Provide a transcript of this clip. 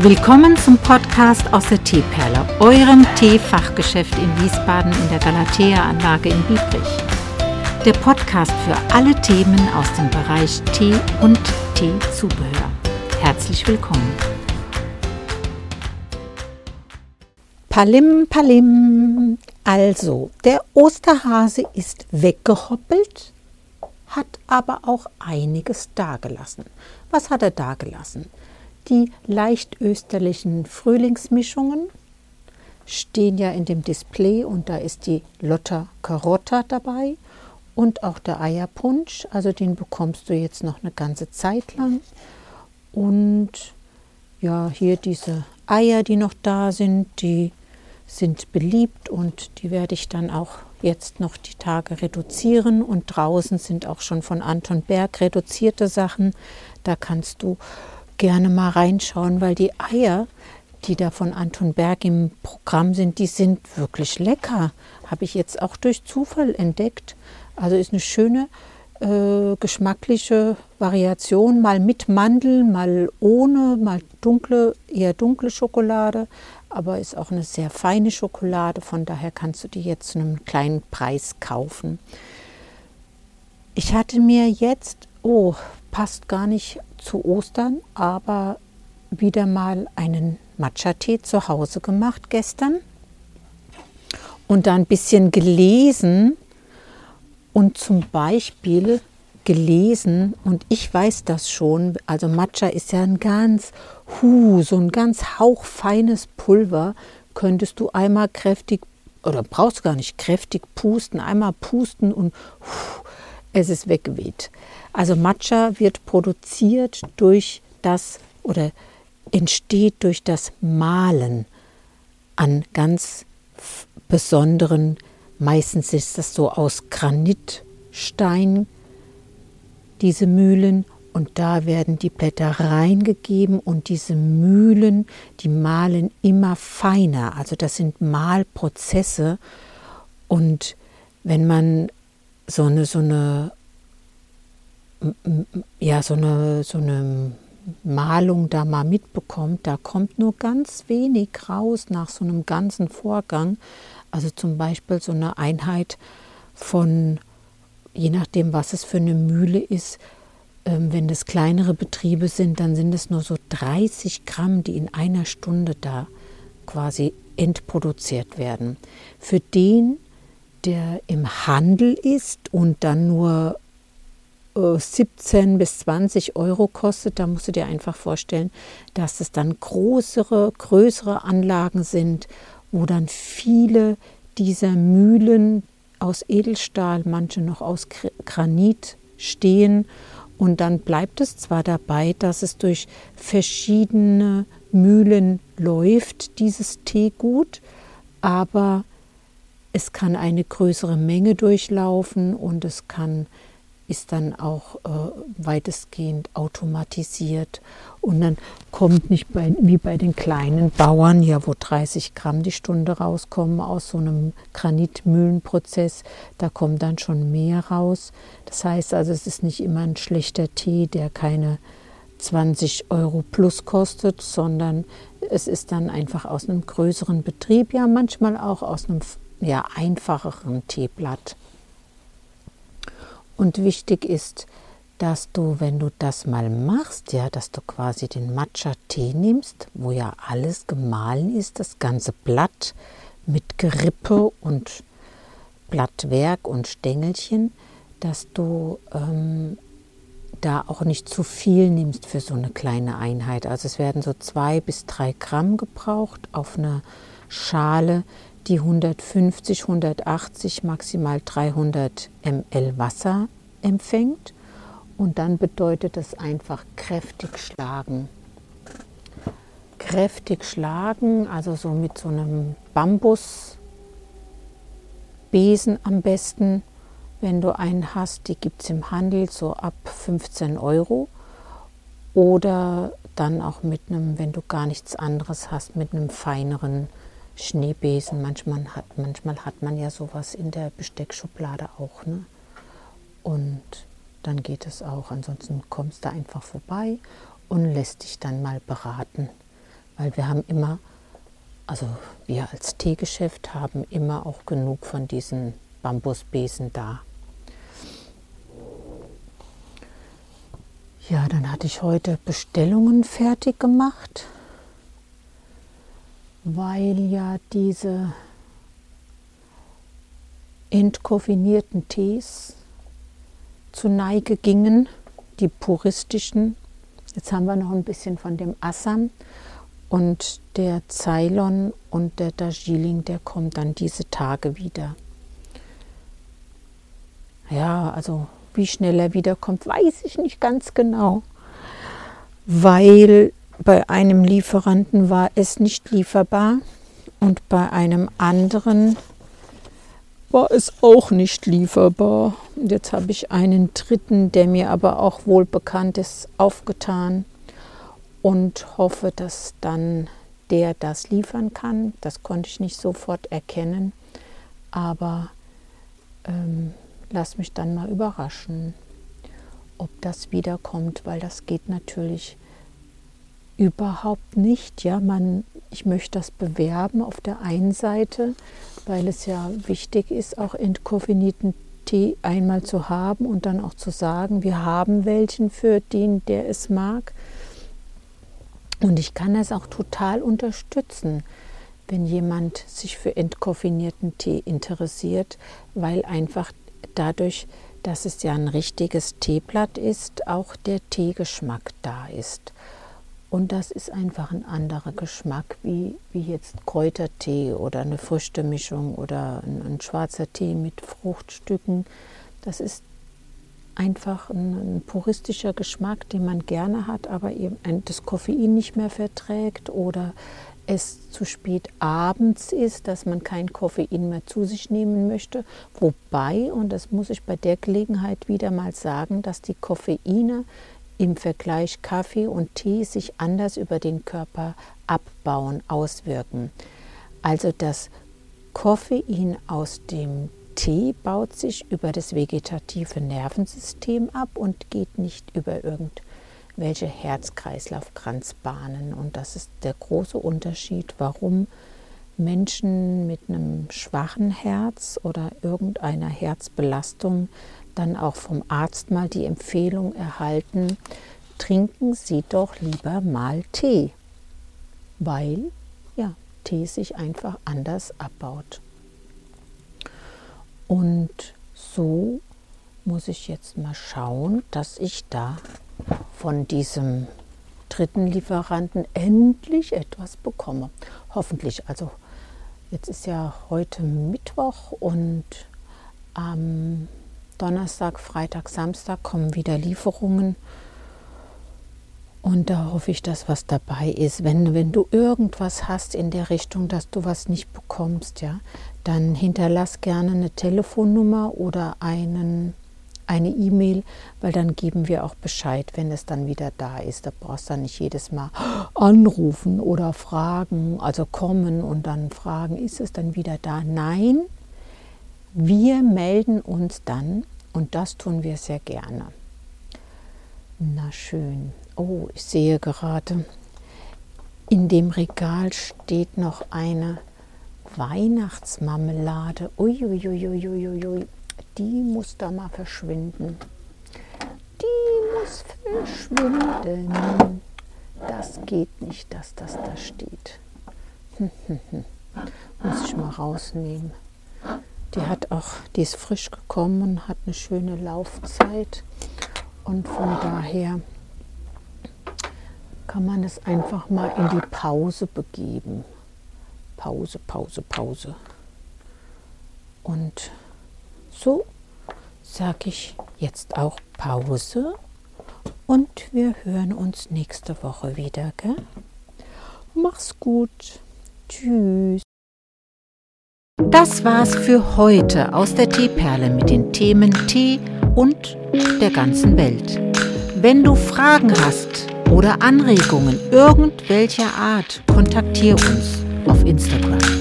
Willkommen zum Podcast aus der Teeperle, eurem Teefachgeschäft in Wiesbaden in der Galatea-Anlage in Biebrich. Der Podcast für alle Themen aus dem Bereich Tee und Teezubehör. Herzlich willkommen. Palim, Palim. Also, der Osterhase ist weggehoppelt, hat aber auch einiges dagelassen. Was hat er dagelassen? Die leicht österlichen Frühlingsmischungen stehen ja in dem Display und da ist die Lotta Carotta dabei und auch der Eierpunsch. Also den bekommst du jetzt noch eine ganze Zeit lang. Und ja, hier diese Eier, die noch da sind, die sind beliebt und die werde ich dann auch jetzt noch die Tage reduzieren. Und draußen sind auch schon von Anton Berg reduzierte Sachen. Da kannst du gerne mal reinschauen, weil die Eier, die da von Anton Berg im Programm sind, die sind wirklich lecker. Habe ich jetzt auch durch Zufall entdeckt. Also ist eine schöne äh, geschmackliche Variation, mal mit Mandel, mal ohne, mal dunkle, eher dunkle Schokolade, aber ist auch eine sehr feine Schokolade, von daher kannst du die jetzt zu einem kleinen Preis kaufen. Ich hatte mir jetzt, oh, passt gar nicht zu Ostern, aber wieder mal einen Matcha-Tee zu Hause gemacht gestern und da ein bisschen gelesen und zum Beispiel gelesen, und ich weiß das schon, also Matcha ist ja ein ganz, hu, so ein ganz hauchfeines Pulver, könntest du einmal kräftig, oder brauchst gar nicht kräftig pusten, einmal pusten und hu, es ist weggeweht. Also Matcha wird produziert durch das oder entsteht durch das Malen an ganz besonderen, meistens ist das so aus Granitstein, diese Mühlen und da werden die Blätter reingegeben und diese Mühlen, die malen immer feiner. Also das sind Malprozesse und wenn man so eine, so eine ja, so eine, so eine Malung da mal mitbekommt, da kommt nur ganz wenig raus nach so einem ganzen Vorgang. Also zum Beispiel so eine Einheit von, je nachdem, was es für eine Mühle ist, ähm, wenn das kleinere Betriebe sind, dann sind es nur so 30 Gramm, die in einer Stunde da quasi entproduziert werden. Für den, der im Handel ist und dann nur 17 bis 20 Euro kostet, da musst du dir einfach vorstellen, dass es dann größere, größere Anlagen sind, wo dann viele dieser Mühlen aus Edelstahl, manche noch aus Granit stehen. Und dann bleibt es zwar dabei, dass es durch verschiedene Mühlen läuft, dieses Teegut, aber es kann eine größere Menge durchlaufen und es kann ist dann auch äh, weitestgehend automatisiert. Und dann kommt nicht bei, wie bei den kleinen Bauern, ja, wo 30 Gramm die Stunde rauskommen aus so einem Granitmühlenprozess, da kommt dann schon mehr raus. Das heißt also, es ist nicht immer ein schlechter Tee, der keine 20 Euro plus kostet, sondern es ist dann einfach aus einem größeren Betrieb, ja manchmal auch aus einem ja, einfacheren Teeblatt. Und wichtig ist, dass du, wenn du das mal machst, ja, dass du quasi den Matcha-Tee nimmst, wo ja alles gemahlen ist, das ganze Blatt mit Gerippe und Blattwerk und Stängelchen, dass du ähm, da auch nicht zu viel nimmst für so eine kleine Einheit. Also es werden so zwei bis drei Gramm gebraucht auf eine Schale, die 150, 180, maximal 300 ml Wasser empfängt. Und dann bedeutet es einfach kräftig schlagen. Kräftig schlagen, also so mit so einem Bambusbesen am besten, wenn du einen hast. Die gibt es im Handel so ab 15 Euro. Oder dann auch mit einem, wenn du gar nichts anderes hast, mit einem feineren Schneebesen. Manchmal hat, manchmal hat man ja sowas in der Besteckschublade auch. Ne? Und dann geht es auch. Ansonsten kommst du einfach vorbei und lässt dich dann mal beraten, weil wir haben immer, also wir als Teegeschäft haben immer auch genug von diesen Bambusbesen da. Ja, dann hatte ich heute Bestellungen fertig gemacht, weil ja diese entkoffinierten Tees zu Neige gingen, die puristischen. Jetzt haben wir noch ein bisschen von dem Assam und der Ceylon und der Darjeeling, der kommt dann diese Tage wieder. Ja, also wie schnell er wiederkommt, weiß ich nicht ganz genau, weil bei einem Lieferanten war es nicht lieferbar und bei einem anderen war es auch nicht lieferbar. Und jetzt habe ich einen dritten, der mir aber auch wohl bekannt ist, aufgetan und hoffe, dass dann der das liefern kann. Das konnte ich nicht sofort erkennen, aber ähm, lass mich dann mal überraschen, ob das wiederkommt, weil das geht natürlich überhaupt nicht. Ja, man, ich möchte das bewerben auf der einen Seite, weil es ja wichtig ist, auch entkoffinierten Tee einmal zu haben und dann auch zu sagen, wir haben welchen für den, der es mag. Und ich kann es auch total unterstützen, wenn jemand sich für entkoffinierten Tee interessiert, weil einfach dadurch, dass es ja ein richtiges Teeblatt ist, auch der Teegeschmack da ist. Und das ist einfach ein anderer Geschmack wie, wie jetzt Kräutertee oder eine Früchtemischung oder ein, ein schwarzer Tee mit Fruchtstücken. Das ist einfach ein, ein, puristischer Geschmack, den man gerne hat, aber eben das Koffein nicht mehr verträgt oder es zu spät abends ist, dass man kein Koffein mehr zu sich nehmen möchte. Wobei, und das muss ich bei der Gelegenheit wieder mal sagen, dass die Koffeine im Vergleich Kaffee und Tee sich anders über den Körper abbauen, auswirken. Also das Koffein aus dem Tee baut sich über das vegetative Nervensystem ab und geht nicht über irgendwelche Herz-Kreislauf-Kranzbahnen. Und das ist der große Unterschied, warum Menschen mit einem schwachen Herz oder irgendeiner Herzbelastung dann auch vom Arzt mal die Empfehlung erhalten, trinken Sie doch lieber mal Tee, weil ja, Tee sich einfach anders abbaut. Und so muss ich jetzt mal schauen, dass ich da von diesem dritten Lieferanten endlich etwas bekomme. Hoffentlich. Also jetzt ist ja heute Mittwoch und am Donnerstag, Freitag, Samstag kommen wieder Lieferungen. Und da hoffe ich, dass was dabei ist. Wenn, wenn du irgendwas hast in der Richtung, dass du was nicht bekommst, ja, dann hinterlass gerne eine Telefonnummer oder einen, eine E-Mail, weil dann geben wir auch Bescheid, wenn es dann wieder da ist. Da brauchst du dann nicht jedes Mal anrufen oder fragen, also kommen und dann fragen, ist es dann wieder da? Nein, wir melden uns dann und das tun wir sehr gerne. Na schön. Oh, ich sehe gerade, in dem Regal steht noch eine Weihnachtsmarmelade. Uiuiuiuiui, die muss da mal verschwinden. Die muss verschwinden. Das geht nicht, dass das da steht. muss ich mal rausnehmen. Die hat auch, die ist frisch gekommen hat eine schöne Laufzeit. Und von daher kann man es einfach mal in die Pause begeben. Pause, Pause, Pause. Und so sage ich jetzt auch Pause und wir hören uns nächste Woche wieder. Gell? Mach's gut. Tschüss. Das war's für heute aus der Teeperle mit den Themen Tee und der ganzen Welt. Wenn du Fragen hast oder Anregungen irgendwelcher Art, kontaktiere uns auf Instagram.